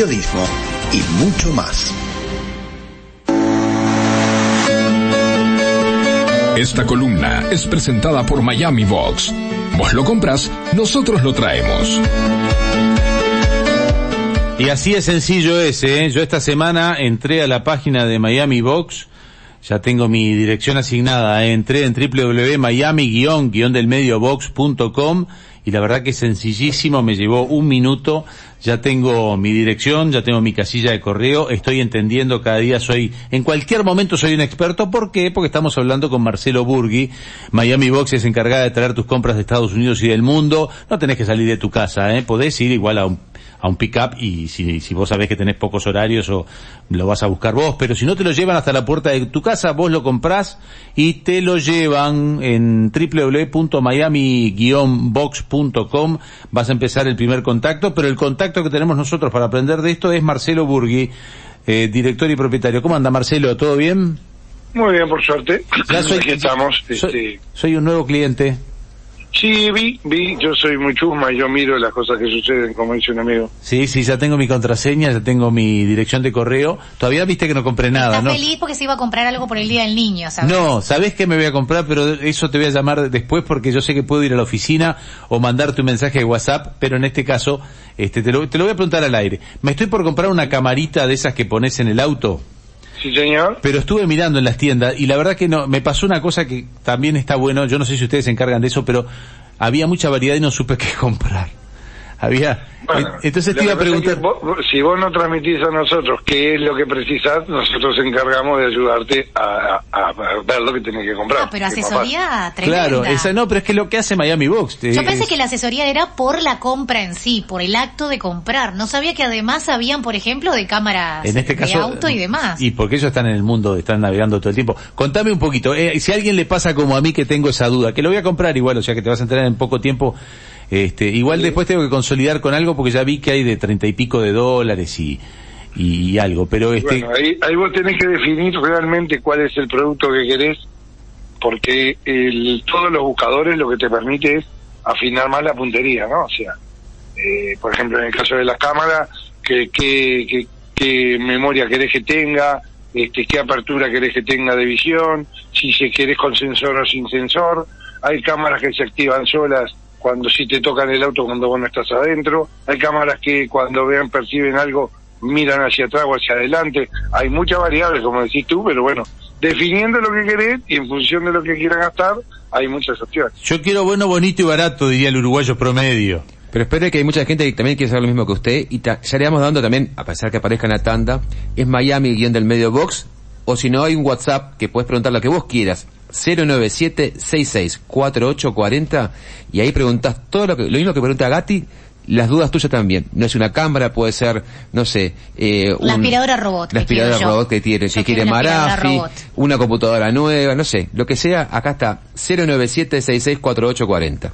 periodismo y mucho más. Esta columna es presentada por Miami Box. Vos lo compras, nosotros lo traemos. Y así es sencillo ese, ¿eh? yo esta semana entré a la página de Miami Box, ya tengo mi dirección asignada, ¿eh? entré en www.miami-delmediobox.com y la verdad que es sencillísimo, me llevó un minuto, ya tengo mi dirección, ya tengo mi casilla de correo, estoy entendiendo cada día soy, en cualquier momento soy un experto, ¿por qué? Porque estamos hablando con Marcelo Burgui, Miami Box es encargada de traer tus compras de Estados Unidos y del mundo, no tenés que salir de tu casa, ¿eh? podés ir igual a un a un pick-up y si, si vos sabés que tenés pocos horarios o lo vas a buscar vos, pero si no te lo llevan hasta la puerta de tu casa, vos lo comprás y te lo llevan en www.miami-box.com, vas a empezar el primer contacto, pero el contacto que tenemos nosotros para aprender de esto es Marcelo Burgui, eh, director y propietario. ¿Cómo anda Marcelo? ¿Todo bien? Muy bien, por suerte. Ya soy, Aquí estamos. soy, este, soy un nuevo cliente. Sí, vi, vi, yo soy muy chusma y yo miro las cosas que suceden, como dice un amigo. Sí, sí, ya tengo mi contraseña, ya tengo mi dirección de correo. Todavía viste que no compré nada, ¿no? feliz porque se iba a comprar algo por el Día del Niño, ¿sabes? No, sabés que me voy a comprar, pero eso te voy a llamar después porque yo sé que puedo ir a la oficina o mandarte un mensaje de WhatsApp, pero en este caso, este, te lo, te lo voy a preguntar al aire. Me estoy por comprar una camarita de esas que pones en el auto, Sí, señor. pero estuve mirando en las tiendas y la verdad que no, me pasó una cosa que también está bueno, yo no sé si ustedes se encargan de eso, pero había mucha variedad y no supe qué comprar. Había, Bueno, entonces te iba a preguntar, vos- si vos no transmitís a nosotros qué es lo que precisás, nosotros nos encargamos de ayudarte a, a- a ver lo que tenés que comprar. Ah, pero asesoría tremenda. claro, esa no, pero es que lo que hace Miami Box. Yo pensé es- que la asesoría era por la compra en sí, por el acto de comprar. No sabía que además habían, por ejemplo, de cámaras en este caso de auto y demás. y porque ellos están en el mundo están navegando todo el tiempo contame un poquito eh, si a alguien le pasa como a mí que tengo esa duda que lo voy a comprar igual o sea que te vas a enterar en poco tiempo este igual después tengo que consolidar con algo porque ya vi que hay de treinta y pico de dólares y y, algo pero este Bueno, ahí, ahí vos tenés que definir realmente cuál es el producto que querés, porque el, todos los buscadores lo que te permite es afinar más la puntería, ¿no? O sea, eh, por ejemplo, en el caso de las cámaras, que, que, que- qué memoria querés que tenga, este, qué apertura querés que tenga de visión, si se querés con sensor o sin sensor. Hay cámaras que se activan solas cuando si te tocan el auto cuando vos no estás adentro. Hay cámaras que cuando vean, perciben algo, miran hacia atrás o hacia adelante. Hay muchas variables, como decís tú, pero bueno, definiendo lo que querés y en función de lo que quieras gastar, hay muchas opciones. yo quiero bueno bonito y barato diría el uruguayo promedio Pero espere que hay mucha gente que también quiere saber lo mismo que usted y ta- ya le vamos dando también, a pesar que aparezca en la tanda, es Miami guion del medio box o si no hay un WhatsApp que puedes preguntar lo que vos quieras. 097-664840 y ahí preguntas todo lo que, lo mismo que pregunta Gatti, las dudas tuyas también. No es una cámara, puede ser, no sé, eh, La un- aspiradora robot La aspiradora yo. robot que tiene, si quiere Marafi, robot. una computadora nueva, no sé, lo que sea, acá está 097-664840.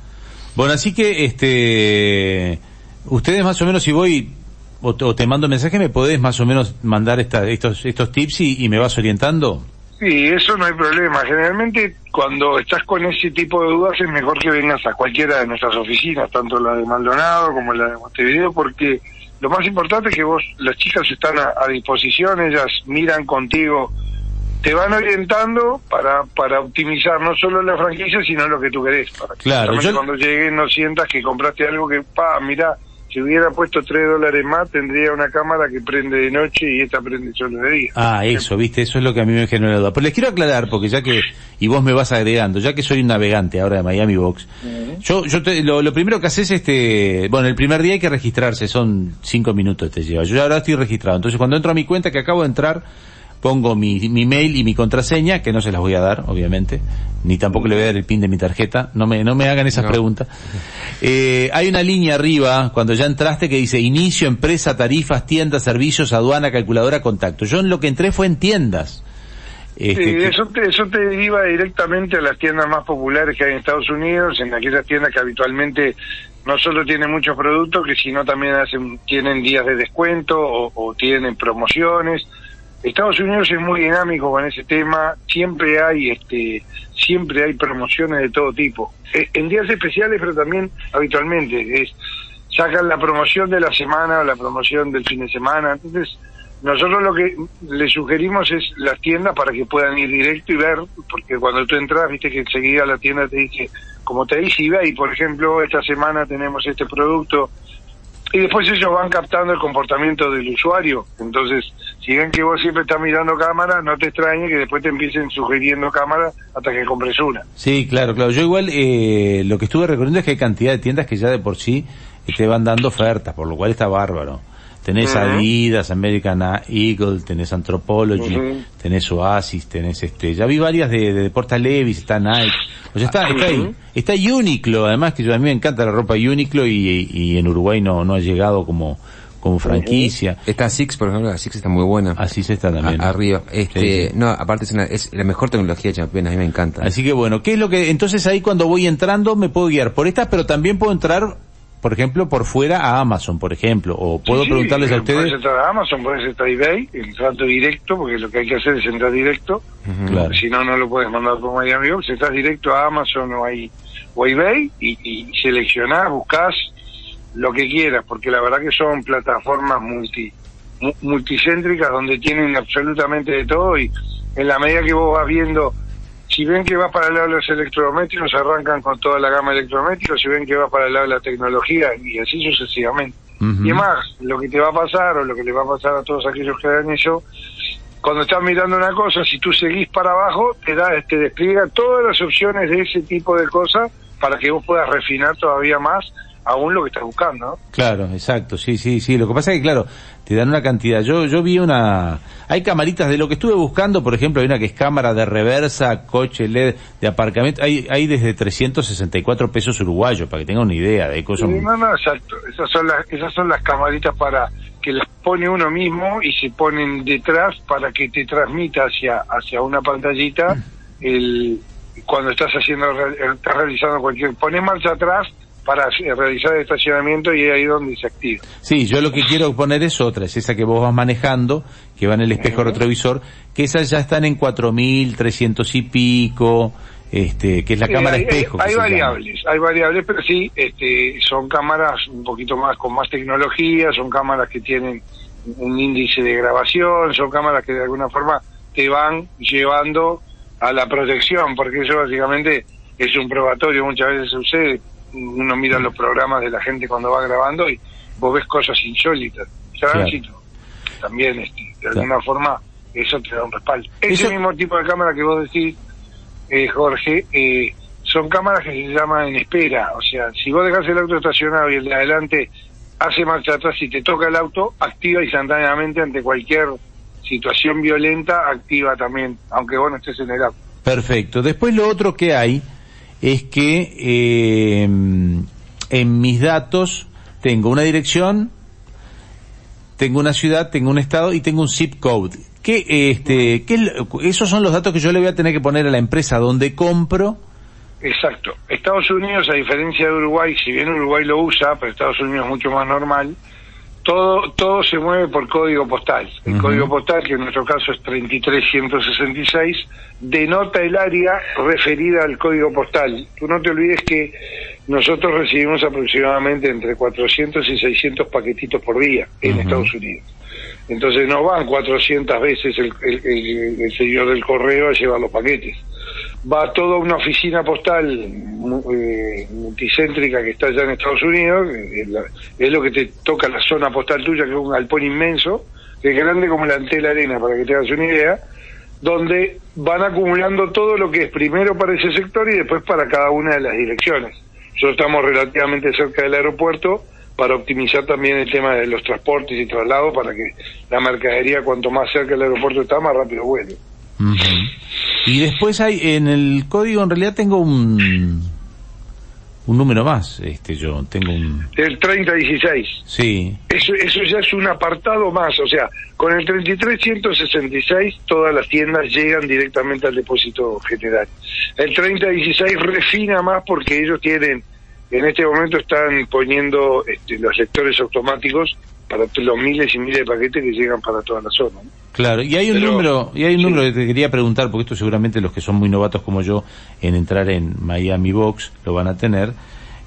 bueno así que este ustedes más o menos si voy o te, o te mando mensaje me podés más o menos mandar esta, estos estos tips y, y me vas orientando Sí, eso no hay problema. Generalmente cuando estás con ese tipo de dudas es mejor que vengas a cualquiera de nuestras oficinas, tanto la de Maldonado como la de Montevideo, porque lo más importante es que vos, las chicas están a, a disposición, ellas miran contigo, te van orientando para, para optimizar no solo la franquicia, sino lo que tú querés. Para que Claro, yo- cuando lleguen no sientas que compraste algo que, pa, mira, si hubiera puesto tres dólares más, tendría una cámara que prende de noche y esta prende solo de día. Ah, eso, viste, eso es lo que a mí me genera duda. Pero les quiero aclarar, porque ya que, y vos me vas agregando, ya que soy un navegante ahora de Miami Box, yo, yo te- lo, lo primero que haces, este, bueno, el primer día hay que registrarse, son cinco minutos te lleva. Yo ahora estoy registrado, entonces cuando entro a mi cuenta que acabo de entrar, pongo mi, mi mail y mi contraseña, que no se las voy a dar, obviamente, ni tampoco le voy a dar el pin de mi tarjeta, no me, no me hagan esas No. preguntas. Eh, hay una línea arriba, cuando ya entraste, que dice inicio, empresa, tarifas, tiendas, servicios, aduana, calculadora, contacto. Yo en lo que entré fue en tiendas. Este, Sí, eso te, eso te deriva directamente a las tiendas más populares que hay en Estados Unidos, en aquellas tiendas que habitualmente no solo tienen muchos productos, que sino también hacen, tienen días de descuento o, o tienen promociones. Estados Unidos es muy dinámico con ese tema, siempre hay este, siempre hay promociones de todo tipo, Eh, en días especiales, pero también habitualmente es sacan la promoción de la semana la promoción del fin de semana. Entonces, nosotros lo que le sugerimos es las tiendas para que puedan ir directo y ver, porque cuando tú entras, viste que enseguida la tienda te dice, como te dice eBay, por ejemplo, esta semana tenemos este producto, y después ellos van captando el comportamiento del usuario. Entonces, si ven que vos siempre estás mirando cámara, no te extrañe que después te empiecen sugiriendo cámara hasta que compres una. Sí, claro, claro. Yo igual eh, lo que estuve recorriendo es que hay cantidad de tiendas que ya de por sí te van dando ofertas, por lo cual está bárbaro. Tenés. Adidas, American Eagle, tenés Anthropology, tenés Oasis, tenés este, ya vi varias de, de Porta Levis, está Nike, o sea, está, está ahí, está Uniqlo, además que yo, a mí me encanta la ropa Uniqlo y, y en Uruguay no, no ha llegado como, como franquicia, Está Six, por ejemplo, la Six está muy buena. así se está también. A- arriba. Este, Sí, sí. no, aparte es, una, es la mejor tecnología de Champions, a mí me encanta. Así que bueno, ¿qué es lo que, entonces ahí cuando voy entrando me puedo guiar por estas, pero también puedo entrar, por ejemplo, por fuera a Amazon, por ejemplo, o puedo Sí, preguntarles a sí, ustedes, Puedes entrar a Amazon, puedes entrar a eBay, el trato directo, porque lo que hay que hacer es entrar directo. Claro. Si no, no lo puedes mandar por Miami Box. Estás directo a Amazon o a, o a eBay y, y seleccionás, buscás lo que quieras, porque la verdad que son plataformas multi mu- multicéntricas donde tienen absolutamente de todo y en la medida que vos vas viendo, si ven que vas para el lado de los electrodomésticos, arrancan con toda la gama de electrodomésticos, si ven que vas para el lado de la tecnología y así sucesivamente. Y más, lo que te va a pasar o lo que le va a pasar a todos aquellos que hagan eso, cuando estás mirando una cosa, si tú seguís para abajo, te da, te despliega todas las opciones de ese tipo de cosas para que vos puedas refinar todavía más aún lo que estás buscando. ¿no? Claro, exacto, sí, sí, sí. Lo que pasa es que, claro, te dan una cantidad. Yo, yo vi una, hay camaritas de lo que estuve buscando, por ejemplo, hay una que es cámara de reversa, coche LED, de aparcamiento, hay, hay desde 364 pesos uruguayos, para que tengan una idea de cosas. No, no, exacto. Esas son las, esas son las camaritas para que las pone uno mismo y se ponen detrás para que te transmita hacia, hacia una pantallita el, cuando estás haciendo, estás realizando cualquier, pones marcha atrás para realizar el estacionamiento y es ahí donde se activa. Sí, yo lo que quiero poner es otra, es esa que vos vas manejando, que va en el espejo retrovisor, que esas ya están en 4.300 y pico, este, que es la cámara hay, espejo. Hay, llama. variables, hay variables, pero sí, este, son cámaras un poquito más con más tecnología, son cámaras que tienen un índice de grabación, son cámaras que de alguna forma te van llevando a la protección, porque eso básicamente es un probatorio, muchas veces sucede, uno mira los programas de la gente cuando va grabando y vos ves cosas insólitas, tránsito, también este, de Claro. alguna forma eso te da un respaldo. Eso- Ese mismo tipo de cámara que vos decís, eh, Jorge, eh, son cámaras que se llaman en espera. O sea, si vos dejás el auto estacionado y el de adelante hace marcha atrás y te toca el auto, activa instantáneamente ante cualquier situación violenta, activa también, aunque vos no estés en el auto. Perfecto. Después lo otro que hay es que eh, en mis datos tengo una dirección, tengo una ciudad, tengo un estado y tengo un zip code. ¿Qué, este, qué, esos son los datos que yo le voy a tener que poner a la empresa donde compro. Exacto. Estados Unidos, a diferencia de Uruguay, si bien Uruguay lo usa, pero Estados Unidos es mucho más normal, todo, todo se mueve por código postal. El código postal, que en nuestro caso es 33166, denota el área referida al código postal. Tú no te olvides que nosotros recibimos aproximadamente entre 400 y 600 paquetitos por día en. Estados Unidos. Entonces no van 400 veces el, el- el- el señor del correo a llevar los paquetes. Va toda una oficina postal eh, multicéntrica que está allá en Estados Unidos, es, la- lo que te toca la zona postal tuya, que es un galpón inmenso, que es grande como la Antela Arena, para que te hagas una idea, donde van acumulando todo lo que es primero para ese sector y después para cada una de las direcciones. Nosotros estamos relativamente cerca del aeropuerto para optimizar también el tema de los transportes y traslados para que la mercadería cuanto más cerca del aeropuerto está más rápido vuelve. Y después hay, en el código en realidad tengo un, un número más, este yo, tengo un, El 3016. sí, Eso, eso ya es un apartado más, o sea, con el 33166 todas las tiendas llegan directamente al depósito general. El 3016 refina más porque ellos tienen, en este momento están poniendo este, los lectores automáticos para los miles y miles de paquetes que llegan para toda la zona. ¿no? Claro, y hay un Pero- número, y hay un sí. número que te quería preguntar, porque esto seguramente los que son muy novatos como yo en entrar en Miami Box lo van a tener.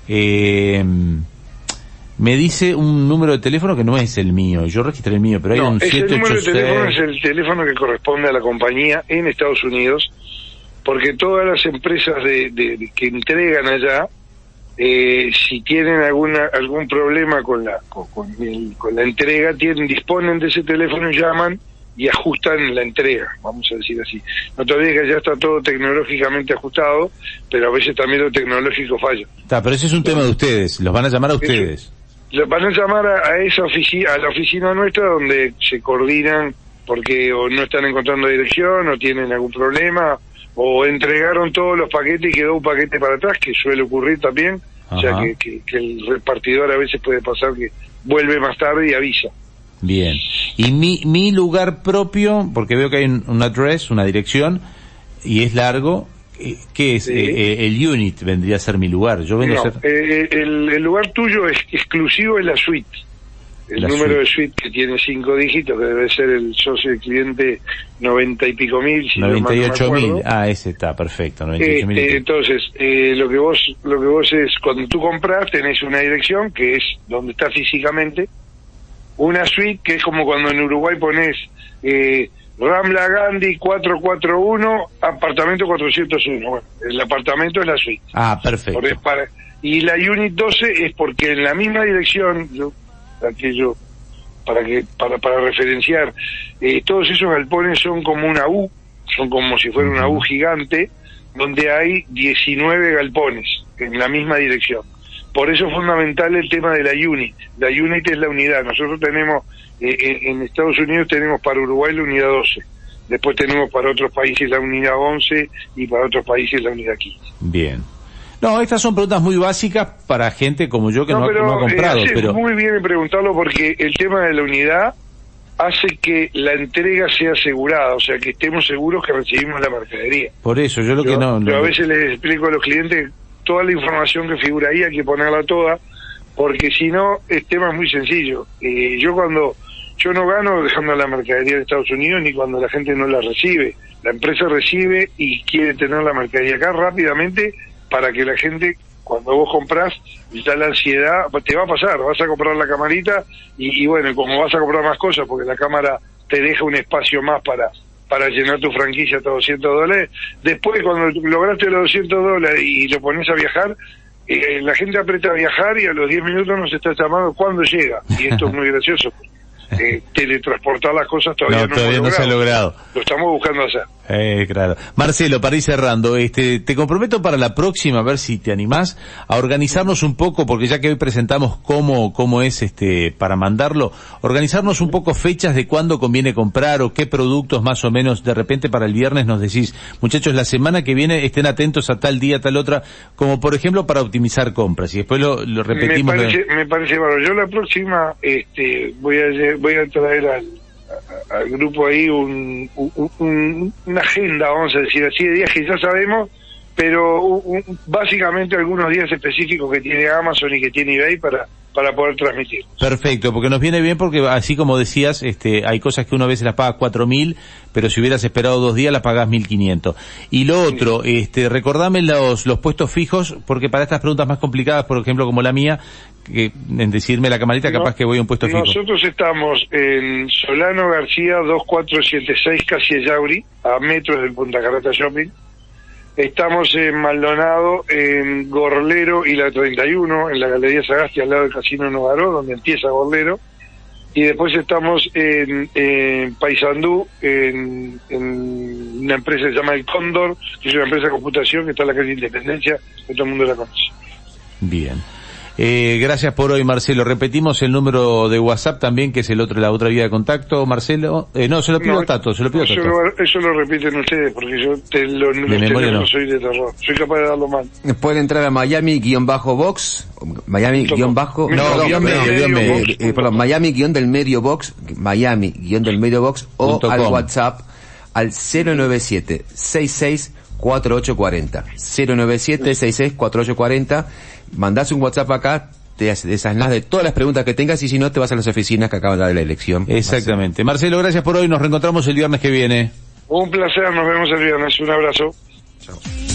Eh, me dice un número de teléfono que no es el mío. Yo registré el mío, pero hay No, un ese número de teléfono es 786. el teléfono que corresponde a la compañía en Estados Unidos, porque todas las empresas de, de- de- que entregan allá, eh, si tienen alguna algún problema con la con, con el- con la entrega, tienen disponen de ese teléfono y llaman y ajustan la entrega, vamos a decir así. No te olvides que ya está todo tecnológicamente ajustado, pero a veces también lo tecnológico falla. Está, pero ese es un tema de ustedes. Los van a llamar a ustedes. Le van a llamar a, a esa oficina, a la oficina nuestra donde se coordinan porque o no están encontrando dirección o tienen algún problema o entregaron todos los paquetes y quedó un paquete para atrás, que suele ocurrir también. O sea que, que- que el repartidor a veces puede pasar que vuelve más tarde y avisa. Bien. Y mi, mi lugar propio, porque veo que hay un, un address, una dirección, y es largo, eh, ¿qué es? Sí. Eh, eh, el unit vendría a ser mi lugar. Yo vengo No, a ser... eh, el, el lugar tuyo es exclusivo es la suite. El La número suite. de suite que tiene cinco dígitos, que debe ser el socio del cliente noventa y pico mil, si no mal no me 98 mil. Ah, ese está, perfecto. 98 mil. Este, entonces, eh, lo que vos lo que vos es, cuando tú compras, tenés una dirección que es donde está físicamente, una suite que es como cuando en Uruguay pones eh, Rambla Gandhi 441, apartamento 401. Bueno, el apartamento es la suite. ah, perfecto. Para- y la Unit 12 es porque en la misma dirección, yo, aquello, para que para, para referenciar, eh, todos esos galpones son como una U, son como si fuera una U gigante, donde hay 19 galpones en la misma dirección. Por eso es fundamental el tema de la unit. La unit es la unidad. Nosotros tenemos, eh, en Estados Unidos tenemos para Uruguay la unidad 12. Después tenemos para otros países la unidad 11 y para otros países la unidad 15. Bien. No, estas son preguntas muy básicas para gente como yo que no, ha- pero, no ha comprado, eh, hace pero... muy bien en preguntarlo porque el tema de la unidad hace que la entrega sea asegurada, o sea, que estemos seguros que recibimos la mercadería. Por eso, yo lo que no... yo no- a veces les explico a los clientes toda la información que figura ahí, hay que ponerla toda, porque si no, el tema es muy sencillo. Eh, yo cuando, yo no gano dejando la mercadería en Estados Unidos ni cuando la gente no la recibe. La empresa recibe y quiere tener la mercadería acá rápidamente para que la gente, cuando vos comprás, ya la ansiedad, te va a pasar, vas a comprar la camarita y, y bueno, como vas a comprar más cosas, porque la cámara te deja un espacio más para para llenar tu franquicia hasta 200 dólares. Después, cuando lograste los 200 dólares y lo pones a viajar, eh, la gente aprieta a viajar y a los 10 minutos nos está llamando cuándo llega. Y esto es muy gracioso. Eh, teletransportar las cosas todavía no, no, todavía hemos no se ha logrado. Lo estamos buscando hacer. Eh, claro. Marcelo, para ir cerrando, este, te comprometo para la próxima, a ver si te animás, a organizarnos un poco, porque ya que hoy presentamos cómo, cómo es este, para mandarlo, organizarnos un poco fechas de cuándo conviene comprar o qué productos más o menos, de repente para el viernes nos decís, muchachos, la semana que viene estén atentos a tal día, tal otra, como por ejemplo para optimizar compras, y después lo, lo repetimos. Me parece, me parece bárbaro. Yo la próxima este, voy a voy a traer al, al grupo ahí un, un- un- una agenda, vamos a decir así, de días que ya sabemos, pero un- un- básicamente algunos días específicos que tiene Amazon y que tiene eBay para, para poder transmitir. Perfecto, porque nos viene bien porque así como decías, este, hay cosas que uno a veces las paga cuatro mil, pero si hubieras esperado dos días las pagás mil quinientos. Y lo otro, este, recordame los, los puestos fijos, porque para estas preguntas más complicadas, por ejemplo como la mía, que en decirme la camarita capaz No, que voy a un puesto fijo. Nosotros estamos en Solano García 2476 Casi Yauri, a metros del Punta Carreta Shopping. Estamos en Maldonado, en Gorlero y la 31, en la Galería Sagasti, al lado del Casino Nogaró, donde empieza Gorlero. Y después estamos en, en Paysandú, en, en una empresa que se llama El Cóndor, que es una empresa de computación que está en la calle Independencia, que todo el mundo la conoce. Bien. Eh, gracias por hoy, Marcelo. Repetimos el número de WhatsApp también, que es el otro, la otra vía de contacto, Marcelo. Eh, no, se lo pido No, a Tato, se lo pido a eso, Tato. lo, eso lo repiten ustedes, porque yo te, lo, los memoria no. soy de terror. Soy capaz de darlo mal. Pueden entrar a Miami-Box, Miami-Bajo, No, perdón, guion medio, eh, perdón, Miami-del medio box, Miami-del medio box, o al. WhatsApp al 097 66 4840 097 66 4840 mandás un WhatsApp acá te desasnás de todas las preguntas que tengas y si no te vas a las oficinas que acaban de dar la elección. Exactamente. Marcelo, gracias por hoy. Nos reencontramos el viernes que viene. Un placer, nos vemos el viernes. Un abrazo. Chao.